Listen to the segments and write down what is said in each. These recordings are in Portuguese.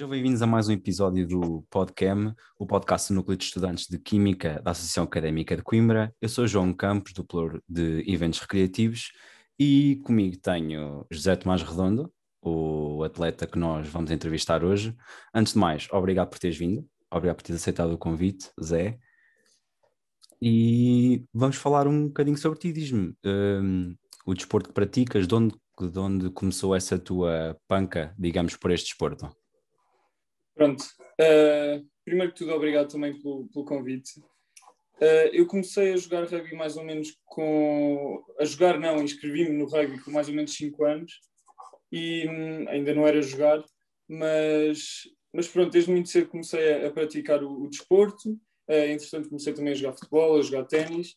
Sejam bem-vindos a mais um episódio do PodCam, o podcast do Núcleo de Estudantes de Química da Associação Académica de Coimbra. Eu sou João Campos, do Plur de Eventos Recreativos, e comigo tenho José Tomás Redondo, o atleta que nós vamos entrevistar hoje. Antes de mais, obrigado por teres vindo, obrigado por teres aceitado o convite, Zé. E vamos falar um bocadinho sobre ti, diz-me um, o desporto que praticas, de onde, de onde começou essa tua panca, digamos, por este desporto? Pronto. Uh, primeiro que tudo, obrigado também pelo, pelo convite. Uh, eu comecei a jogar rugby mais ou menos com. A jogar, não, inscrevi-me no rugby com mais ou menos 5 anos e hum, ainda não era jogar, mas, mas pronto, desde muito cedo comecei a, a praticar o, o desporto. Uh, entretanto, comecei também a jogar futebol, a jogar ténis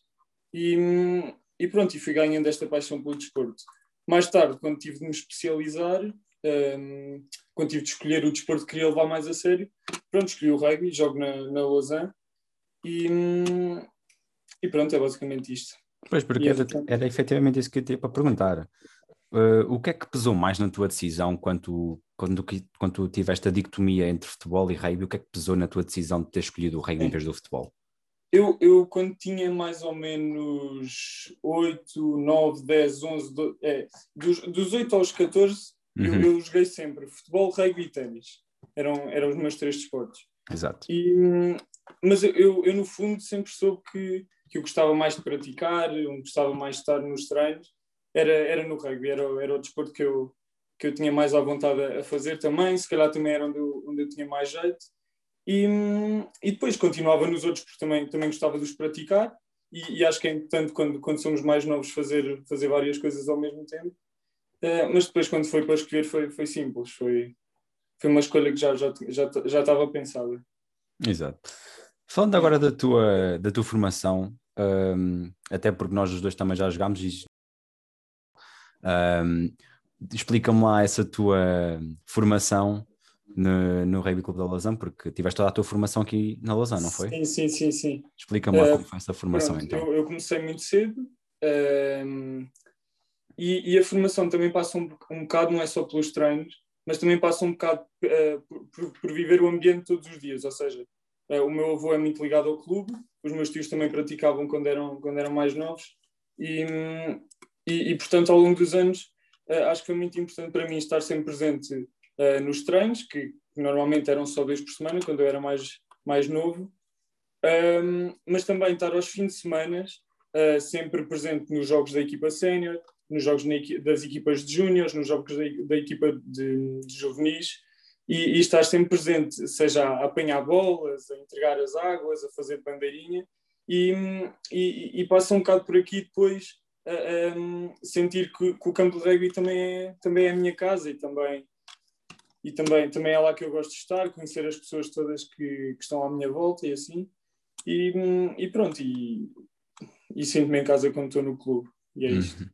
e, hum, e pronto, e fui ganhando esta paixão pelo desporto. Mais tarde, quando tive de me especializar, um, quando tive de escolher o desporto que queria levar mais a sério, pronto, escolhi o rugby, jogo na, na Lausanne e, e pronto, é basicamente isto. Pois, porque era, era efetivamente isso que eu tinha para perguntar. Uh, o que é que pesou mais na tua decisão quando, quando, quando tiveste a dicotomia entre futebol e rugby? O que é que pesou na tua decisão de ter escolhido o rugby em vez do futebol? Eu, eu, quando tinha mais ou menos 8, 9, 10, 11, 12, é, dos, dos 8 aos 14, Uhum. Eu, eu, joguei sempre futebol, rugby e ténis. Eram, eram os meus três desportos. Exato. E, mas eu, eu, no fundo, sempre soube que, que eu gostava mais de praticar, eu gostava mais de estar nos treinos. Era, era no rugby, era, era o desporto que eu, que eu tinha mais à vontade a fazer também. Se calhar também era onde eu, onde eu tinha mais jeito. E, e depois continuava nos outros, porque também, também gostava de os praticar. E, e acho que é importante, quando, quando somos mais novos, fazer, fazer várias coisas ao mesmo tempo. Uh, mas depois, quando foi para escolher, foi, foi simples. Foi, foi uma escolha que já, já, já, já estava pensada. Exato. Falando agora da tua, da tua formação, um, até porque nós os dois também já jogámos, e, um, explica-me lá essa tua formação no, no Rugby Clube da Lausanne, porque tiveste toda a tua formação aqui na Lausanne, não foi? Sim, sim, sim. sim. Explica-me lá uh, como foi essa formação pronto, então. Eu, eu, comecei muito cedo. E, e, a formação também passa um, um bocado, não é só pelos treinos, mas também passa um bocado uh, por, por, viver o ambiente todos os dias. Ou seja, uh, o meu avô é muito ligado ao clube, os meus tios também praticavam quando eram, quando eram mais novos, e, e, e portanto, ao longo dos anos, uh, acho que foi muito importante para mim estar sempre presente nos treinos, que normalmente eram só dois por semana, quando eu era mais, mais novo, um, mas também estar aos fins de semana. sempre presente nos jogos da equipa sénior, nos jogos das equipas de júniores, nos jogos da, equipa de, de juvenis, e, e, sempre presente, seja a apanhar bolas, a entregar as águas, a fazer bandeirinha, e, e, e passa um bocado por aqui depois a, a sentir que, que, o campo de rugby também é, também é a minha casa e também, e também, também é lá que eu gosto de estar, conhecer as pessoas todas que, que estão à minha volta e assim, e, e pronto, e, e sinto-me em casa quando estou no clube, e é isto. Uhum.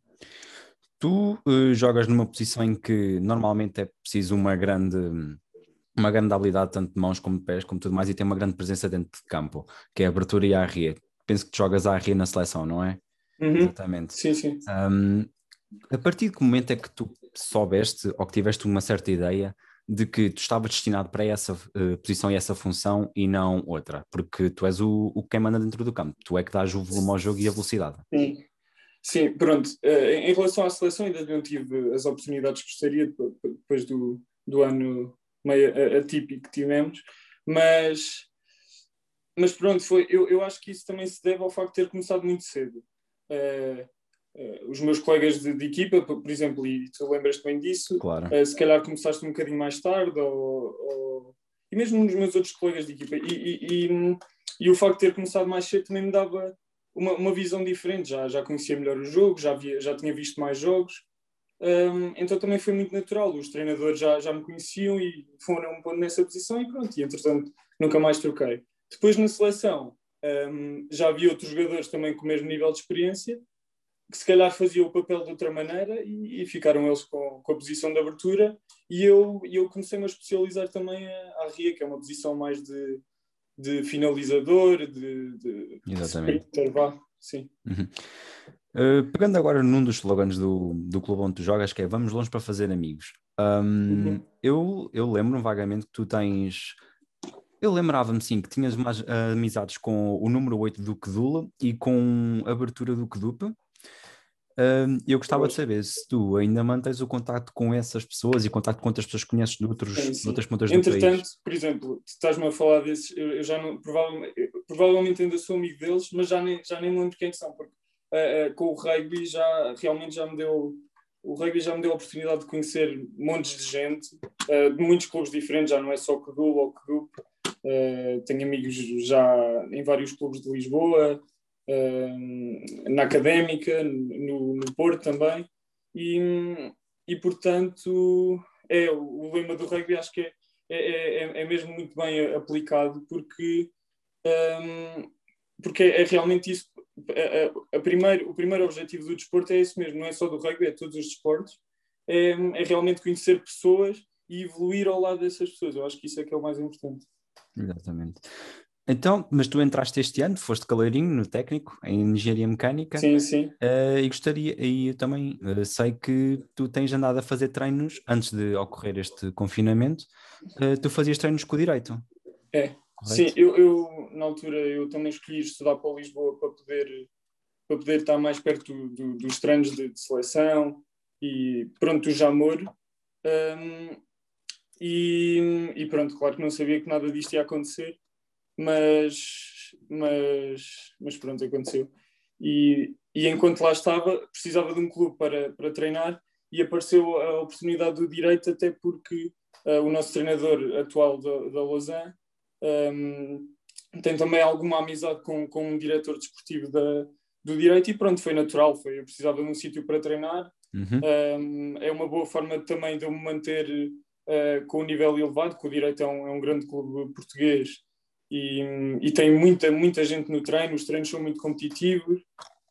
Tu uh, jogas numa posição em que normalmente é preciso uma grande, uma grande habilidade, tanto de mãos como de pés, como tudo mais, e tem uma grande presença dentro de campo, que é a abertura e a arria. Penso que tu jogas a arria na seleção, não é? Uhum. Exatamente. Sim, sim. Um, a partir de que momento é que tu soubeste ou que tiveste uma certa ideia de que tu estavas destinado para essa uh, posição e essa função e não outra? Porque tu és o, o quem manda dentro do campo, tu é que dás o volume ao jogo e a velocidade. Sim. Sim, pronto. Uh, em relação à seleção, ainda não tive as oportunidades que gostaria depois do, do ano meio atípico que tivemos, mas, mas pronto, foi, eu, eu acho que isso também se deve ao facto de ter começado muito cedo. Uh, uh, os meus colegas de, de, equipa, por, exemplo, e tu lembras bem disso, claro. se calhar começaste um bocadinho mais tarde, ou, ou, e mesmo nos meus outros colegas de equipa, e, e, e, e o facto de ter começado mais cedo também me dava uma, uma visão diferente, já, já conhecia melhor o jogo, já, via, já tinha visto mais jogos, um, então também foi muito natural. Os treinadores já, já me conheciam e foram um ponto nessa posição e pronto, e entretanto nunca mais troquei. Depois na seleção um, já havia outros jogadores também com o mesmo nível de experiência que se calhar faziam o papel de outra maneira e, e ficaram eles com, com, a posição de abertura e eu, eu comecei-me a especializar também a, a RIA, que é uma posição mais de, de finalizador, de, de Exatamente. sprinter, vá, sim. Uhum. Uh, pegando agora num dos slogans do, do clube onde tu jogas, que é Vamos longe para fazer amigos. Um, uhum. eu, eu lembro vagamente que tu tens. Eu lembrava-me sim que tinhas mais uh, amizades com o número 8 do Kedula e com a abertura do Kedupa. Eu gostava de saber se tu ainda mantens o contato com essas pessoas e contato com outras pessoas que conheces de, outros, sim, sim. de outras pontas do país. Entretanto, por exemplo, estás-me a falar desses, eu, eu já não, provavelmente, provavelmente ainda sou amigo deles, mas já nem, já nem me lembro quem são, porque uh, uh, com o rugby já realmente já me deu o rugby já me deu a oportunidade de conhecer montes de gente uh, de muitos clubes diferentes, já não é só Kedul ou Kedup. Uh, tenho amigos já em vários clubes de Lisboa, na Académica, no, no Porto também. E, e portanto, é, o, lema do rugby acho que é, é, é, é mesmo muito bem aplicado porque, um, porque é, é realmente isso a, a primeiro, o primeiro objetivo do desporto é esse mesmo, não é só do rugby, é todos os desportos, é, é realmente conhecer pessoas e evoluir ao lado dessas pessoas. Eu acho que isso é que é o mais importante. Exatamente. Então, mas tu entraste este ano, foste caleirinho no técnico, em engenharia mecânica. Sim, sim. Uh, e gostaria, e eu também uh, sei que tu tens andado a fazer treinos antes de ocorrer este confinamento. Uh, tu fazias treinos com o direito. É, Correto? Sim, eu, eu, na altura eu também escolhi estudar para Lisboa para poder, para poder estar mais perto do, dos treinos de, de, seleção e pronto, do Jamor. Um, e, e, pronto, claro que não sabia que nada disto ia acontecer, mas, mas, mas pronto, aconteceu. E, e enquanto lá estava, precisava de um clube para, para treinar e apareceu a oportunidade do direito, até porque uh, o nosso treinador atual da, da Lausanne um, tem também alguma amizade com, com um diretor desportivo da, do direito e pronto, foi natural, foi, eu precisava de um sítio para treinar, uhum. um, é uma boa forma também de eu me manter uh, com o nível elevado, que o direito é um, é um grande clube português e, e, tem muita, muita gente no treino, os treinos são muito competitivos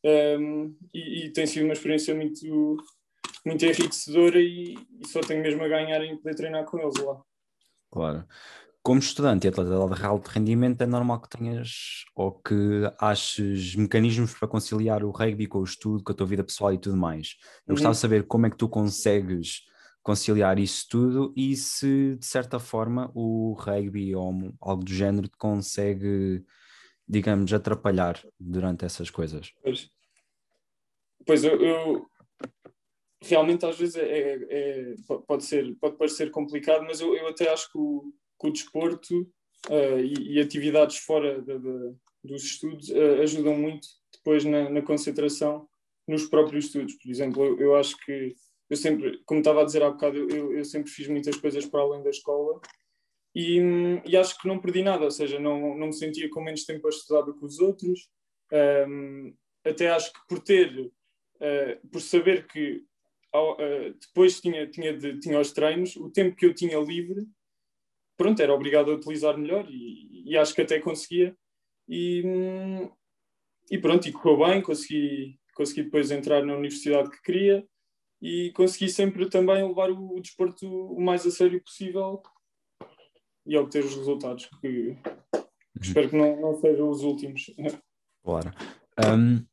um, e, e, tem sido uma experiência muito, muito enriquecedora e, e, só tenho mesmo a ganhar em poder treinar com eles lá. Claro como estudante e atleta de alto rendimento, é normal que tenhas ou que aches mecanismos para conciliar o rugby com o estudo, com a tua vida pessoal e tudo mais. Eu uhum. gostava de saber como é que tu consegues conciliar isso tudo e se, de certa forma, o rugby ou algo do género consegue, digamos, atrapalhar durante essas coisas. Pois, pois eu, eu realmente às vezes é, é, é, pode, ser, pode parecer complicado, mas eu, eu até acho que o que o desporto uh, e, e, atividades fora dos estudos uh, ajudam muito depois na, na, concentração nos próprios estudos. Por exemplo, eu, eu, acho que eu sempre, como estava a dizer há bocado, eu, eu sempre fiz muitas coisas para além da escola e, e, acho que não perdi nada, ou seja, não, não me sentia com menos tempo a estudar do que os outros. Um, até acho que por ter, uh, por saber que uh, depois tinha, tinha, de, tinha os treinos, o tempo que eu tinha livre pronto, era obrigado a utilizar melhor e, e acho que até conseguia. E, e pronto, e correu bem, consegui, consegui depois entrar na universidade que queria e consegui sempre também levar o, o desporto o mais a sério possível e obter os resultados que, uhum. espero que não, não sejam os últimos. Claro. Um,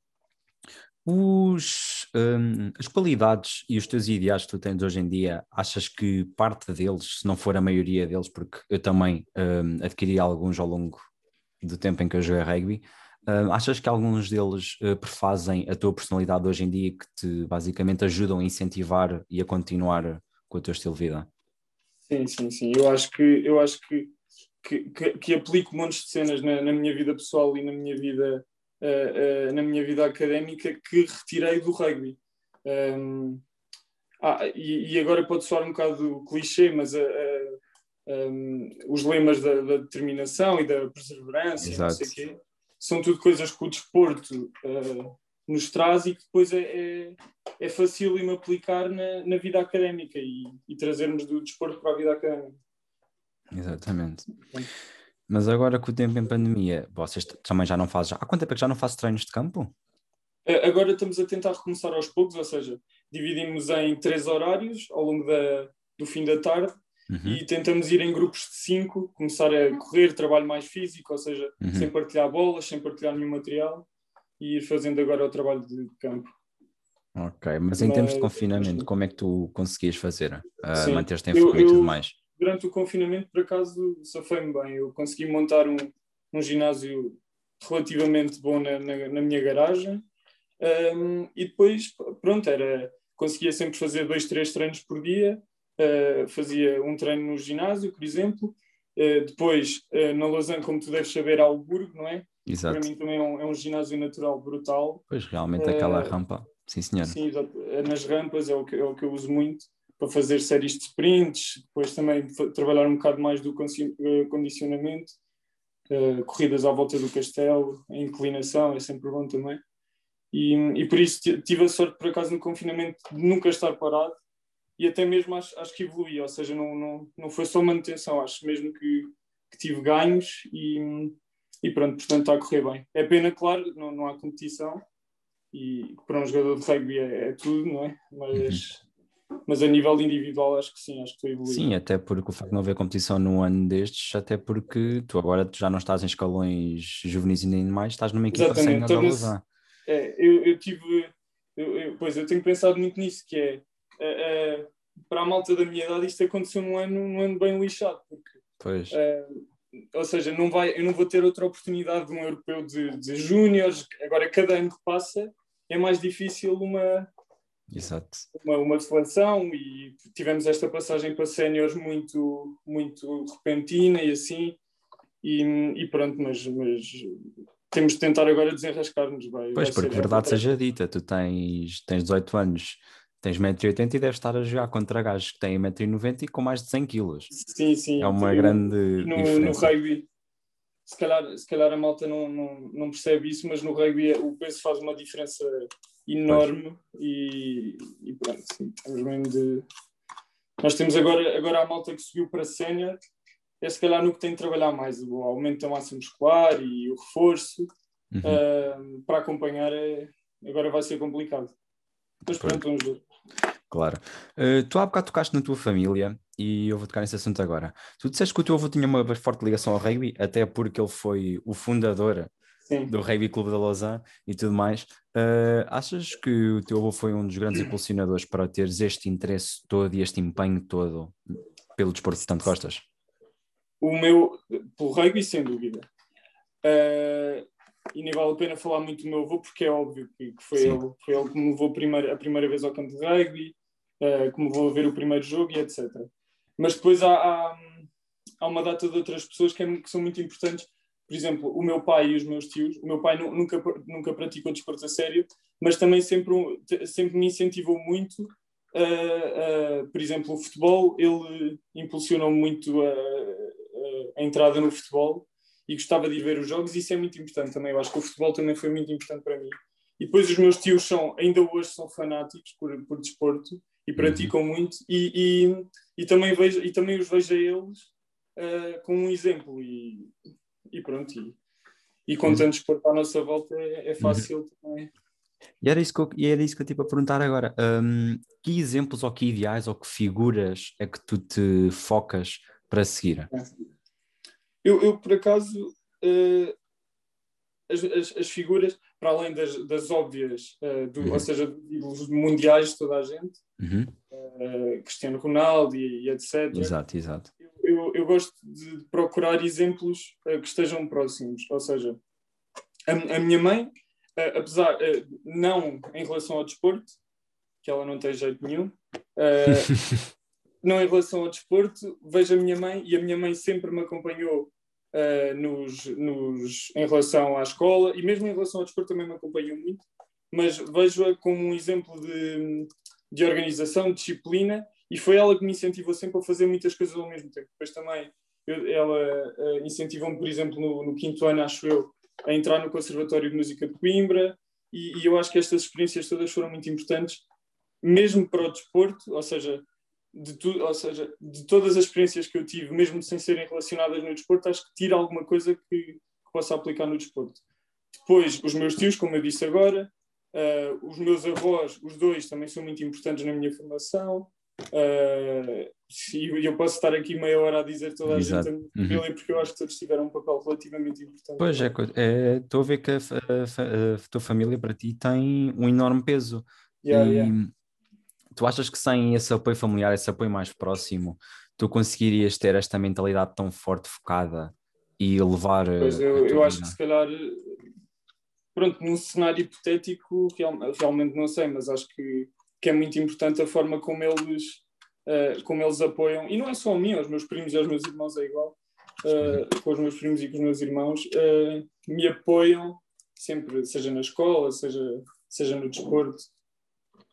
os, um, as qualidades e os teus ideais que tu tens hoje em dia, achas que parte deles, se não for a maioria deles, porque eu também um, adquiri alguns ao longo do tempo em que eu joguei rugby, um, achas que alguns deles uh, prefazem a tua personalidade hoje em dia que te basicamente ajudam a incentivar e a continuar com o teu estilo de vida? Sim, sim, sim. Eu acho que, eu acho que, que, que, que aplico montes de cenas na, na minha vida pessoal e na minha vida uh, uh, na minha vida académica que retirei do rugby. Um, ah, e, e, agora pode soar um bocado clichê, mas uh, um, os lemas da, da, determinação e da perseverança, não sei quê, são tudo coisas que o desporto nos traz e que depois é, é, é fácil me aplicar na, na vida académica e, e, trazermos do desporto para a vida académica. Exatamente. Mas agora com o tempo em pandemia, vocês também já não fazem. Há quanto tempo é que já não fazem treinos de campo? Agora estamos a tentar recomeçar aos poucos, ou seja, dividimos em três horários ao longo da, do fim da tarde uhum. e tentamos ir em grupos de cinco, começar a correr, trabalho mais físico, ou seja, uhum. sem partilhar bolas, sem partilhar nenhum material e ir fazendo agora o trabalho de campo. Ok, mas em termos de Mas- confinamento, como é que tu conseguias fazer? Uh. Manter-te em forma e tudo mais? durante o confinamento, por acaso, safei-me bem. Eu consegui montar um, um ginásio relativamente bom na, na, na minha garagem. Um, e depois, pronto, era, conseguia sempre fazer dois, três treinos por dia. Uh, fazia um treino no ginásio, por exemplo. Uh, depois, uh, na Lausanne, como tu deves saber, há o Burgo, não é? Exato. Para mim também é um, é um ginásio natural brutal. Pois realmente aquela Eh, rampa, sim senhor. Sim, exato. nas rampas é o, que, é o que eu uso muito para fazer séries de sprints, depois também trabalhar um bocado mais do eh, condicionamento, eh, corridas à volta do castelo, a inclinação é sempre bom também. E, e por isso ti- tive a sorte, por acaso, no confinamento de nunca estar parado e até mesmo acho, acho que evolui, ou seja, não, não, não foi só manutenção, acho mesmo que, que tive ganhos e, e pronto, portanto está a correr bem. É pena, claro, não, não há competição, e para um jogador de rugby é, é tudo, não é? Mas, mas a nível individual acho que sim, acho que estou a evoluir. Sim, até porque o facto de não haver competição num ano destes, até porque tu agora já não estás em escalões juvenis e nem mais, estás numa equipa Exatamente, da torna-se- Lausanne. É, eu, eu tive, eu, eu- pois eu tenho pensado muito nisso, que é eh, eh, para a malta da minha idade isto aconteceu num ano, num ano bem lixado, porque Pois, eh, ou seja, não vai, eu não vou ter outra oportunidade de um europeu de, de júniores, agora cada ano que passa é mais difícil uma, exato. uma, uma seleção e tivemos esta passagem para séniores muito, muito repentina e assim, e, e pronto, mas, mas temos de tentar agora desenrascar-nos. Vai, Pois, porque verdade seja dita, tu tens, tens 18 anos, tens 1,80m e deves estar a jogar contra gajos que têm 1,90m e com mais de 100 kg. Sim, sim. É uma Eu- grande no, no diferença. rugby, se calhar, se calhar a malta não, não, não percebe isso, mas no rugby é- o peso faz uma diferença enorme e, e pronto, sim, estamos mesmo de. Nós temos agora, agora a malta que subiu para sénior, é se calhar no que tem de trabalhar mais, o aumento da massa muscular e o reforço Uhum. ah, para acompanhar é, agora vai ser complicado. Mas pronto, vamos ver. Claro. Uh, tu há bocado tocaste na tua família e eu vou tocar nesse assunto agora. Tu disseste que o teu avô tinha uma forte ligação ao rugby, até porque ele foi o fundador Sim. do Rugby Clube da Lausanne e tudo mais. Uh, achas que o teu avô foi um dos grandes impulsionadores para teres este interesse todo e este empenho todo pelo desporto que tanto gostas? O meu, pelo rugby, sem dúvida. Ah, e nem vale a pena falar muito do meu avô, porque é óbvio que, que foi, Sim. ele, foi ele que me levou primeiro, a primeira vez ao campo de rugby, ah, que me levou a ver o primeiro jogo e etc. Mas depois há, há, há uma data de outras pessoas que, é- que são muito importantes. Por exemplo, o meu pai e os meus tios. O meu pai nu- nunca, nunca praticou desporto a sério, mas também sempre, sempre me incentivou muito. ah, ah, por exemplo, o futebol, ele impulsionou muito a, a- a entrada no futebol e gostava de ir ver os jogos, e isso é muito importante também. Eu acho que o futebol também foi muito importante para mim. E depois os meus tios são, ainda hoje são fanáticos por, por desporto e praticam muito, e, e, e também vejo, e também os vejo a eles ah, como um exemplo. E, e pronto, e, e com Uhum. tanto desporto à nossa volta é, é fácil também. E era isso que eu, era isso que eu tive a perguntar agora. Um, que exemplos ou que ideais ou que figuras é que tu te focas para seguir? Eu, eu por acaso, eh, as, as, as figuras, para além das, das óbvias, eh, do- Uhum. ou seja, dos mundiais de toda a gente, Uhum. eh, Cristiano Ronaldo e, e etc., Exato, exato. eu, eu gosto de procurar exemplos que estejam próximos. Ou seja, a, a minha mãe, apesar, não em relação ao desporto, que ela não tem jeito nenhum, eh, não em relação ao desporto, vejo a minha mãe e a minha mãe sempre me acompanhou eh, nos, nos, em relação à escola e mesmo em relação ao desporto também me acompanhou muito, mas vejo-a como um exemplo de, de organização, de disciplina e foi ela que me incentivou sempre a fazer muitas coisas ao mesmo tempo. Depois também eu- ela eh, incentivou-me, por exemplo, no, no quinto ano, acho eu, a entrar no Conservatório de Música de Coimbra e, e eu acho que estas experiências todas foram muito importantes, mesmo para o desporto, ou seja, de tu, ou seja, de todas as experiências que eu tive, mesmo sem serem relacionadas no desporto, acho que tira alguma coisa que, que possa aplicar no desporto. Depois, os meus tios, como eu disse agora, eh, os meus avós, os dois, também são muito importantes na minha formação. Eh, e eu posso estar aqui meia hora a dizer toda a Exato. gente a Uhum. porque eu acho que todos tiveram um papel relativamente importante. Pois é, é, estou a ver que a, a a tua família para ti tem um enorme peso. Yeah, yeah. Tu achas que sem esse apoio familiar, esse apoio mais próximo, tu conseguirias ter esta mentalidade tão forte, focada e levar. Pois eu, eu acho que se calhar, pronto, num cenário hipotético, real, realmente não sei, mas acho que, que é muito importante a forma como eles, uh, como eles apoiam, e não é só a mim, aos meus primos e aos meus irmãos é igual, uh, com os meus primos e com os meus irmãos, uh, me apoiam sempre, seja na escola, seja, seja no desporto,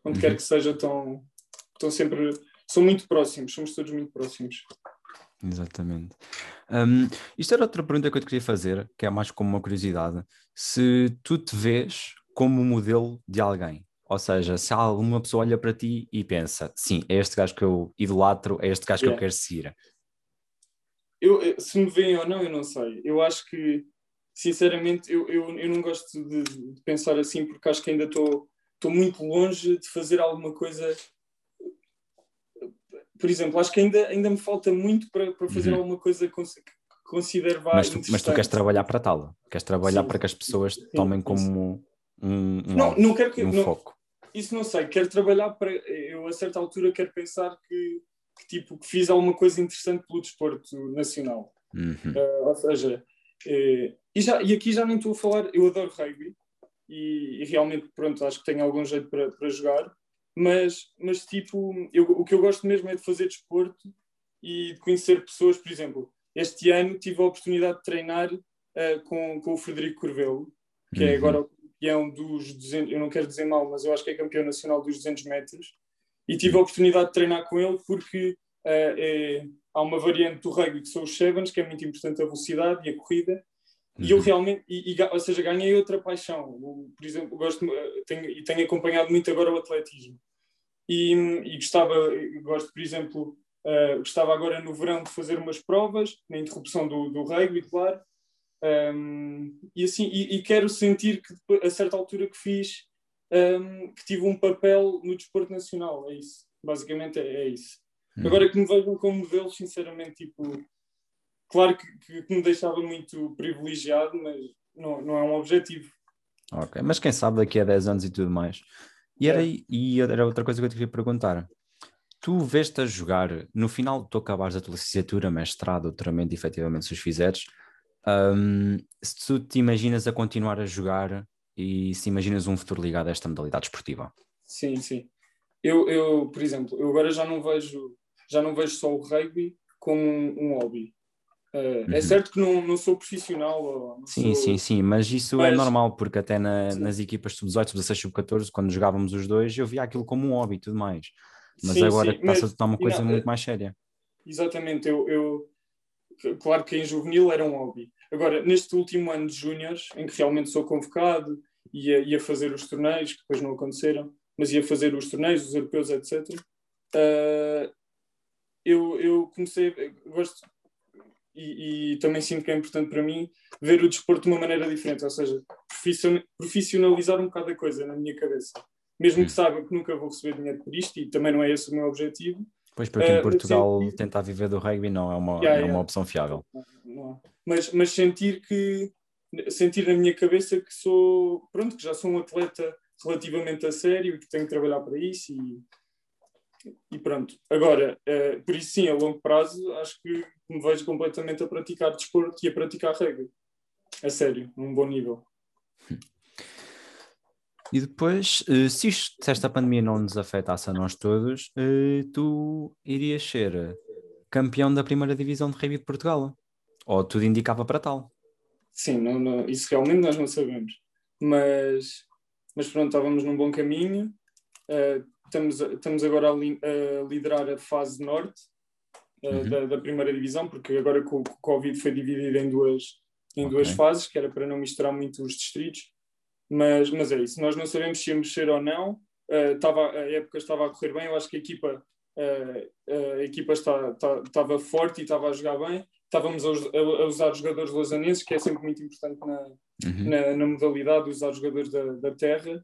onde uhum. quer que seja, estão, estão sempre, são muito próximos, somos todos muito próximos. Exatamente. Um, isto era outra pergunta que eu te queria fazer, que é mais como uma curiosidade. Se tu te vês como modelo de alguém, ou seja, se alguma pessoa olha para ti e pensa, sim, é este gajo que eu idolatro, é este gajo yeah. que eu quero seguir. Eu, se me veem ou não, eu não sei. Eu acho que, sinceramente, eu, eu, eu não gosto de, de pensar assim, porque acho que ainda estou muito longe de fazer alguma coisa por exemplo, acho que ainda, ainda me falta muito para, para fazer uhum. alguma coisa que considero mas tu, mas tu queres trabalhar para tal, queres trabalhar sim, para que as pessoas sim, tomem sim, como um, um, não, não quero que, um não, foco. Isso não sei, quero trabalhar para. Eu, a certa altura, quero pensar que, que tipo, que fiz alguma coisa interessante pelo desporto nacional. Uhum. Uh, ou seja, uh, e, já, e aqui já nem estou a falar, eu adoro rugby e, e realmente, pronto, acho que tenho algum jeito para, para jogar, mas, mas tipo, eu, o que eu gosto mesmo é de fazer desporto e de conhecer pessoas, por exemplo, este ano tive a oportunidade de treinar uh, com, com o Frederico Corvelo, que é uhum. é agora o campeão dos 200, eu não quero dizer mal, mas eu acho que é campeão nacional dos 200 metros, e tive a oportunidade de treinar com ele porque uh, é, há uma variante do rugby que são os sevens, que é muito importante a velocidade e a corrida, e eu uhum. realmente, e, e, ou seja, ganhei outra paixão. Por exemplo, gosto, tenho, e tenho acompanhado muito agora o atletismo. E, e gostava, gosto, por exemplo, uh, gostava agora no verão de fazer umas provas, na interrupção do, do rugby, claro. Um, e assim, e, e, quero sentir que a certa altura que fiz, um, que tive um papel no desporto nacional. É isso. Basicamente é, é isso. Hum. Agora que me vejam como modelo, sinceramente, tipo Claro que, que, me deixava muito privilegiado, mas não, não é um objetivo. Ok, mas quem sabe daqui a 10 anos e tudo mais. E era, é. e era outra coisa que eu te queria perguntar. Tu veste a jogar, no final tu acabares a tua licenciatura, mestrado, doutoramento, efetivamente, se os fizeres, um, se tu te imaginas a continuar a jogar e se imaginas um futuro ligado a esta modalidade esportiva? Sim, sim. Eu, eu por exemplo, eu agora já não vejo, já não vejo só o rugby como um, um hobby. Uh, uhum. É certo que não, não sou profissional. Não sim, sou... sim, sim, mas isso é mas... é normal, porque até na, nas equipas sub-18, sub-16, sub-14, quando jogávamos os dois, eu via aquilo como um hobby e tudo mais. Mas sim, agora passa a tornar uma coisa não, muito mais séria. Exatamente, eu, eu, claro que em juvenil era um hobby. Agora, neste último ano de júniores, em que realmente sou convocado, ia, ia fazer os torneios, que depois não aconteceram, mas ia fazer os torneios, os europeus, etc. Uh, ah, eu, eu comecei, gosto, e, e, também sinto que é importante para mim ver o desporto de uma maneira diferente, ou seja, profissionalizar um bocado a coisa na minha cabeça. Mesmo que saiba que nunca vou receber dinheiro por isto, e também não é esse o meu objetivo. Pois, porque em eh, Portugal uh, tentar viver do rugby não é uma, yeah, é uma opção fiável. Não, mas, mas sentir que sentir na minha cabeça que sou, pronto, que já sou um atleta relativamente a sério e que tenho que trabalhar para isso e, e pronto. Agora, uh, por isso sim, a longo prazo, acho que me vejo completamente a praticar desporto e a praticar regra. A sério, num bom nível. E depois, uh, se, isto, se esta pandemia não nos afetasse a nós todos, uh, tu irias ser campeão da primeira divisão de rugby de Portugal? Ou tudo indicava para tal? Sim, não, não, isso realmente nós não sabemos. Mas, mas pronto, estávamos num bom caminho. Uh, estamos, estamos agora a, li, a, liderar a fase norte uh, uhum. da, da, primeira divisão, porque agora com o Covid foi dividido em duas, em okay. duas fases, que era para não misturar muito os distritos. Mas, mas é isso, nós não sabemos se íamos ser ou não. Uh, tava, a época estava a correr bem, eu acho que a equipa, uh, a equipa está, está, estava forte e estava a jogar bem. Estávamos a, a, usar jogadores lausanenses, que é sempre muito importante na, uhum. na, na modalidade, usar jogadores da, da terra.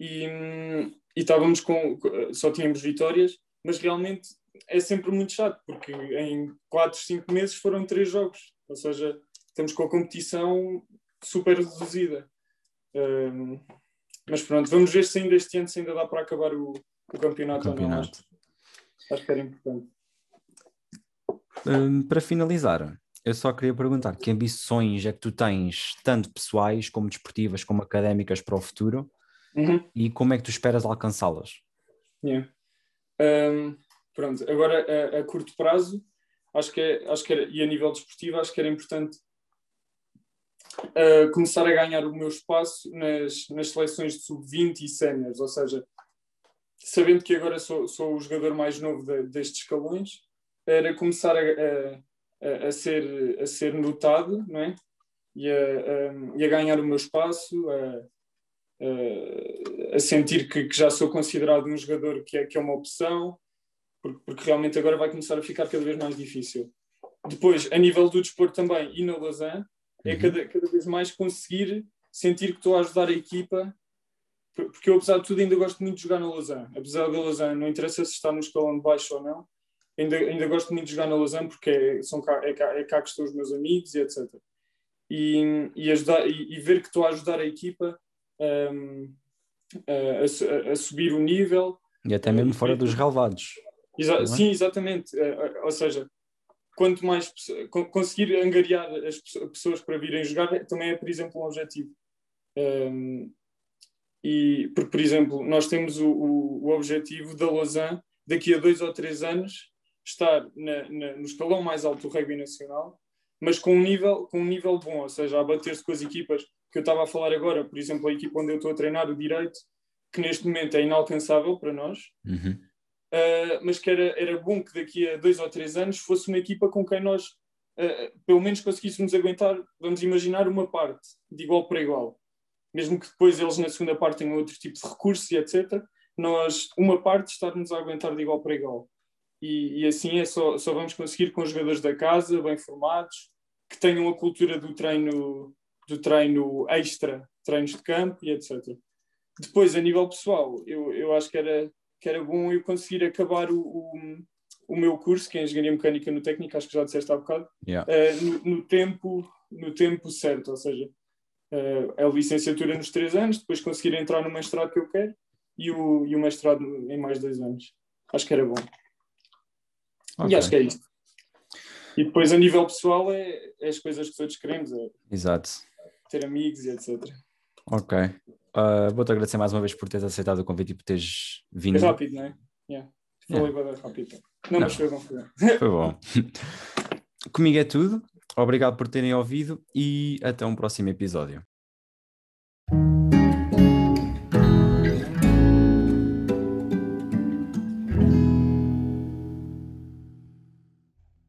E, hum, e estávamos com. só tínhamos vitórias, mas realmente é sempre muito chato, porque em 4, 5 meses foram 3 jogos, ou seja, estamos com a competição super reduzida. Um, mas pronto, vamos ver se ainda este ano se ainda dá para acabar o, o campeonato, ou não. Acho, acho que era importante. Um, para finalizar, eu só queria perguntar que ambições é que tu tens, tanto pessoais como desportivas, como académicas para o futuro, uhum. e como é que tu esperas alcançá-las? Yeah. Um, pronto, agora a, a, curto prazo, acho que, é, acho que era, e a nível desportivo, acho que era importante uh, começar a ganhar o meu espaço nas, nas seleções de sub-20 e séniores, ou seja, sabendo que agora sou, sou o jogador mais novo de, destes escalões, era começar a, a, a, ser, a ser notado, não é? E a, a, e a ganhar o meu espaço, a, a sentir que, que, já sou considerado um jogador que é, que é uma opção, porque, porque, realmente agora vai começar a ficar cada vez mais difícil. Depois, a nível do desporto também e na Lausanne, é uhum. cada, cada vez mais conseguir sentir que estou a ajudar a equipa, porque eu, apesar de tudo, ainda gosto muito de jogar na Lausanne. Apesar da Lausanne, não interessa se está no escalão de baixo ou não, ainda, ainda gosto muito de jogar na Lausanne porque é, são cá, é, cá, é cá que estão os meus amigos e etc. E, e, ajudar, e, e ver que estou a ajudar a equipa um, a, a, a, subir o nível. E até mesmo fora dos relevados. Exa é? Sim, exatamente. Ou seja, quanto mais conseguir angariar as pessoas para virem jogar também é, por exemplo, um objetivo. Um, e, porque, por exemplo, nós temos o, o, o, objetivo da Lausanne, daqui a dois ou três anos, estar na, na, no escalão mais alto do rugby nacional, mas com um nível, com um nível bom, ou seja, a bater-se com as equipas que eu estava a falar agora, por exemplo, a equipa onde eu estou a treinar, o Direito, que neste momento é inalcançável para nós, uhum. uh, mas que era, era bom que daqui a dois ou três anos fosse uma equipa com quem nós, uh, pelo menos, conseguíssemos aguentar, vamos imaginar, uma parte de igual para igual. Mesmo que depois eles na segunda parte tenham outro tipo de recursos e etc., nós, uma parte, estarmos a aguentar de igual para igual. E, e assim é só, só vamos conseguir com os jogadores da casa, bem formados, que tenham a cultura do treino do treino extra, treinos de campo e etc. Depois, a nível pessoal, eu, eu acho que era, que era bom eu conseguir acabar o, o, o meu curso, que é Engenharia Mecânica no Técnico, acho que já disseste há bocado, yeah. uh, no, no, tempo, no tempo certo, ou seja, uh, a licenciatura nos três anos, depois conseguir entrar no mestrado que eu quero e o, e o mestrado em mais dois anos. Acho que era bom. Okay. E acho que é isto. E depois, a nível pessoal, é, é as coisas que todos queremos. É Exato. Ter amigos e etc. Ok. Uh, Vou-te agradecer mais uma vez por teres aceitado o convite e por teres vindo. Foi rápido, não é? Yeah. Foi yeah. rápido. Não, não, mas foi bom. Foi, foi bom. Comigo é tudo. Obrigado por terem ouvido e até um próximo episódio.